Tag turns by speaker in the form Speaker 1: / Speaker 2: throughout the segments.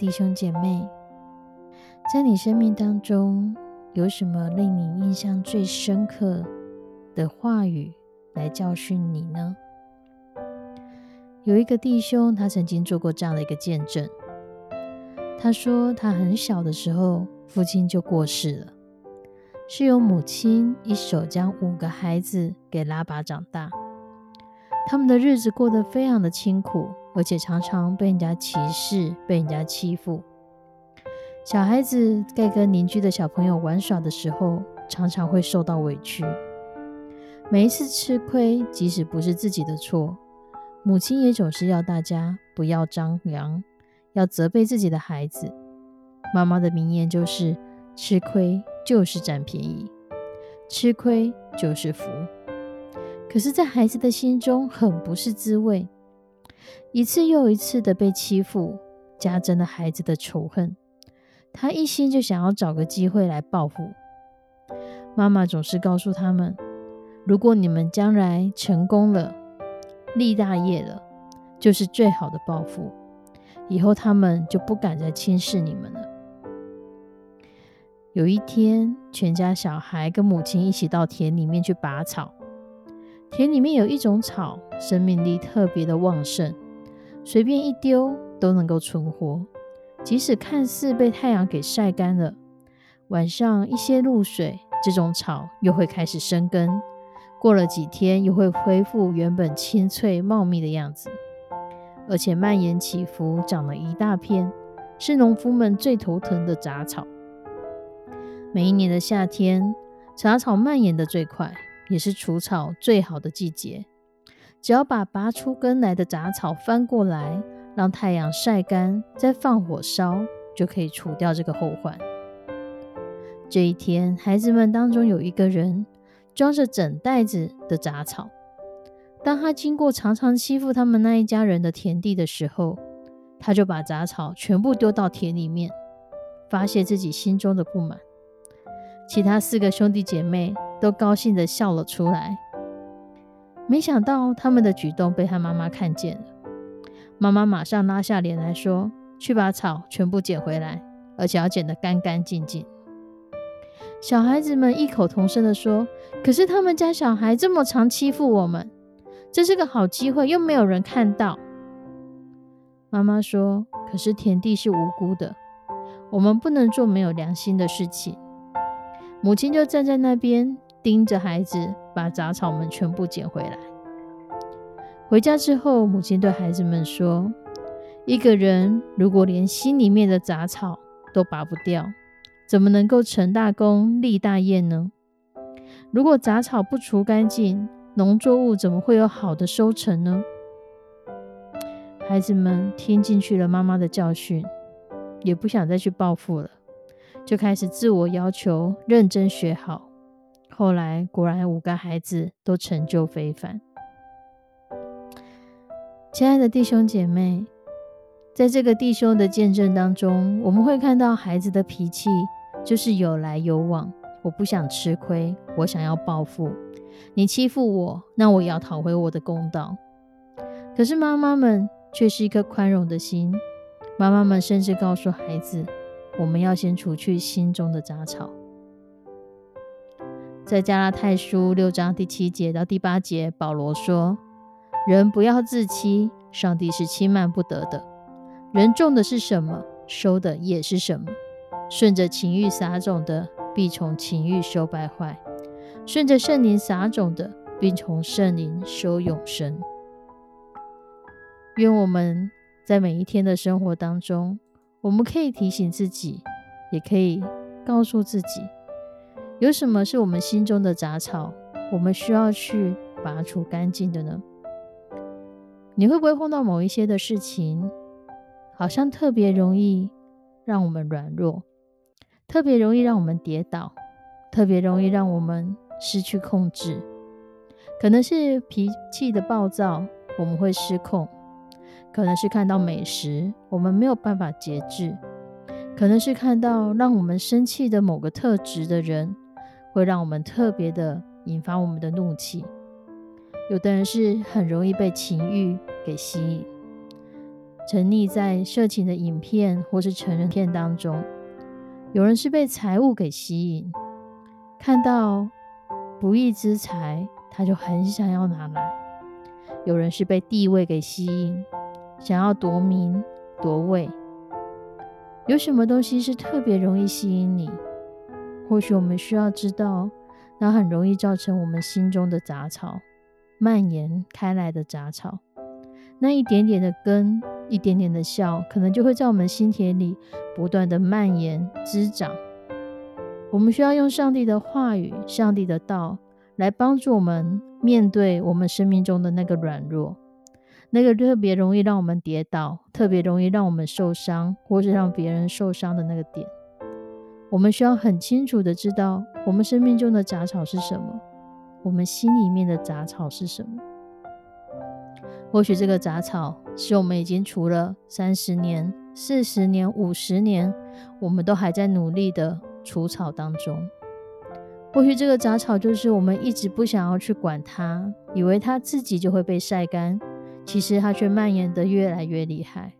Speaker 1: 弟兄姐妹，在你生命当中有什么令你印象最深刻的话语来教训你呢？有一个弟兄，他曾经做过这样的一个见证。他说，他很小的时候，父亲就过世了，是由母亲一手将五个孩子给拉拔长大，他们的日子过得非常的清苦。而且常常被人家歧视，被人家欺负。小孩子在跟邻居的小朋友玩耍的时候，常常会受到委屈。每一次吃亏，即使不是自己的错，母亲也总是要大家不要张扬，要责备自己的孩子。妈妈的名言就是：“吃亏就是占便宜，吃亏就是福。”可是，在孩子的心中，很不是滋味。一次又一次的被欺负，加增了孩子的仇恨。他一心就想要找个机会来报复。妈妈总是告诉他们：“如果你们将来成功了，立大业了，就是最好的报复。以后他们就不敢再轻视你们了。”有一天，全家小孩跟母亲一起到田里面去拔草。田里面有一种草，生命力特别的旺盛。随便一丢都能够存活，即使看似被太阳给晒干了，晚上一些露水，这种草又会开始生根，过了几天又会恢复原本青翠茂密的样子，而且蔓延起伏，长了一大片，是农夫们最头疼的杂草。每一年的夏天，杂草蔓延的最快，也是除草最好的季节。只要把拔出根来的杂草翻过来，让太阳晒干，再放火烧，就可以除掉这个后患。这一天，孩子们当中有一个人装着整袋子的杂草。当他经过常常欺负他们那一家人的田地的时候，他就把杂草全部丢到田里面，发泄自己心中的不满。其他四个兄弟姐妹都高兴地笑了出来。没想到他们的举动被他妈妈看见了，妈妈马上拉下脸来说：“去把草全部捡回来，而且要捡得干干净净。”小孩子们异口同声地说：“可是他们家小孩这么常欺负我们，这是个好机会，又没有人看到。”妈妈说：“可是田地是无辜的，我们不能做没有良心的事情。”母亲就站在那边。盯着孩子把杂草们全部捡回来。回家之后，母亲对孩子们说：“一个人如果连心里面的杂草都拔不掉，怎么能够成大功立大业呢？如果杂草不除干净，农作物怎么会有好的收成呢？”孩子们听进去了妈妈的教训，也不想再去报复了，就开始自我要求，认真学好。后来果然五个孩子都成就非凡。亲爱的弟兄姐妹，在这个弟兄的见证当中，我们会看到孩子的脾气就是有来有往。我不想吃亏，我想要报复。你欺负我，那我也要讨回我的公道。可是妈妈们却是一颗宽容的心，妈妈们甚至告诉孩子，我们要先除去心中的杂草。在加拉太书六章第七节到第八节，保罗说：“人不要自欺，上帝是欺瞒不得的。人种的是什么，收的也是什么。顺着情欲撒种的，必从情欲收败坏；顺着圣灵撒种的，必从圣灵收永生。愿我们在每一天的生活当中，我们可以提醒自己，也可以告诉自己，有什么是我们心中的杂草，我们需要去拔除干净的呢？你会不会碰到某一些的事情，好像特别容易让我们软弱，特别容易让我们跌倒，特别容易让我们失去控制？可能是脾气的暴躁，我们会失控。可能是看到美食，我们没有办法节制；可能是看到让我们生气的某个特质的人，会让我们特别的引发我们的怒气。有的人是很容易被情欲给吸引，沉溺在色情的影片或是成人片当中；有人是被财物给吸引，看到不义之财，他就很想要拿来；有人是被地位给吸引。想要夺名夺位，有什么东西是特别容易吸引你？或许我们需要知道，那很容易造成我们心中的杂草蔓延开来的杂草，那一点点的根，一点点的笑，可能就会在我们心田里不断的蔓延滋长。我们需要用上帝的话语、上帝的道来帮助我们面对我们生命中的那个软弱。那个特别容易让我们跌倒，特别容易让我们受伤，或是让别人受伤的那个点，我们需要很清楚的知道，我们生命中的杂草是什么，我们心里面的杂草是什么。或许这个杂草是我们已经除了三十年、四十年、五十年，我们都还在努力的除草当中。或许这个杂草就是我们一直不想要去管它，以为它自己就会被晒干。其实它却蔓延得越来越厉害，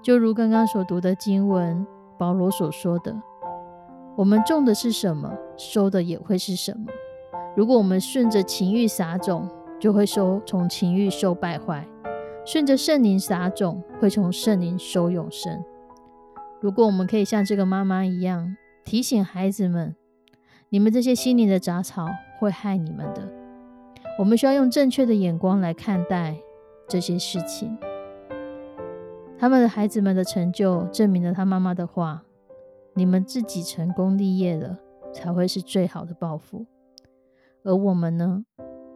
Speaker 1: 就如刚刚所读的经文，保罗所说的：“我们种的是什么，收的也会是什么。如果我们顺着情欲撒种，就会收从情欲收败坏；顺着圣灵撒种，会从圣灵收永生。如果我们可以像这个妈妈一样，提醒孩子们：你们这些心灵的杂草会害你们的。”我们需要用正确的眼光来看待这些事情。他们的孩子们的成就证明了他妈妈的话：你们自己成功立业了，才会是最好的报复。而我们呢？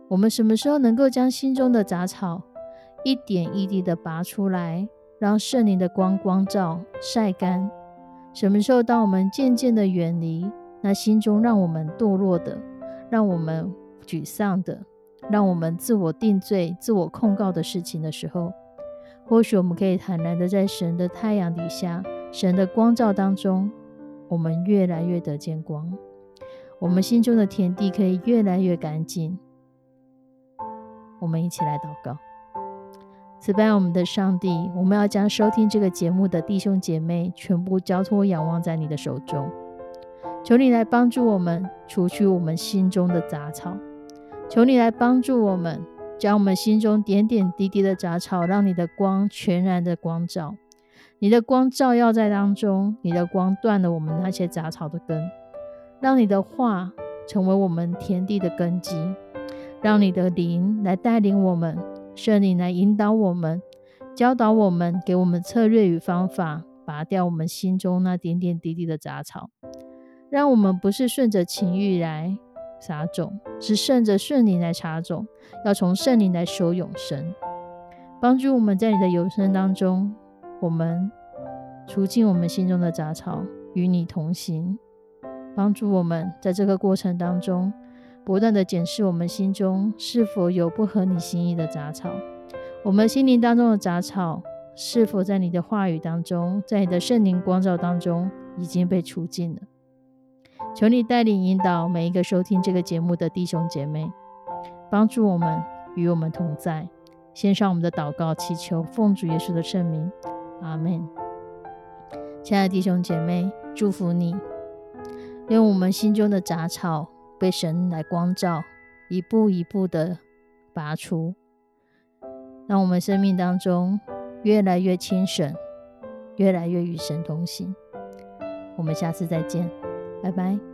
Speaker 1: 我们什么时候能够将心中的杂草一点一滴的拔出来，让圣灵的光光照、晒干？什么时候，当我们渐渐的远离那心中让我们堕落的、让我们沮丧的？让我们自我定罪、自我控告的事情的时候，或许我们可以坦然的在神的太阳底下、神的光照当中，我们越来越得见光，我们心中的田地可以越来越干净。我们一起来祷告，慈悲我们的上帝，我们要将收听这个节目的弟兄姐妹全部交托仰望在你的手中，求你来帮助我们除去我们心中的杂草。求你来帮助我们，将我们心中点点滴滴的杂草，让你的光全然的光照，你的光照耀在当中，你的光断了我们那些杂草的根，让你的话成为我们田地的根基，让你的灵来带领我们，圣灵来引导我们，教导我们，给我们策略与方法，拔掉我们心中那点点滴滴的杂草，让我们不是顺着情欲来。撒种是顺着圣灵来插种，要从圣灵来收永生，帮助我们在你的永生当中，我们除尽我们心中的杂草，与你同行，帮助我们在这个过程当中，不断的检视我们心中是否有不合你心意的杂草，我们心灵当中的杂草是否在你的话语当中，在你的圣灵光照当中已经被除尽了。求你带领引导每一个收听这个节目的弟兄姐妹，帮助我们与我们同在。献上我们的祷告，祈求奉主耶稣的圣名，阿门。亲爱的弟兄姐妹，祝福你，用我们心中的杂草被神来光照，一步一步的拔除，让我们生命当中越来越清神，越来越与神同行。我们下次再见，拜拜。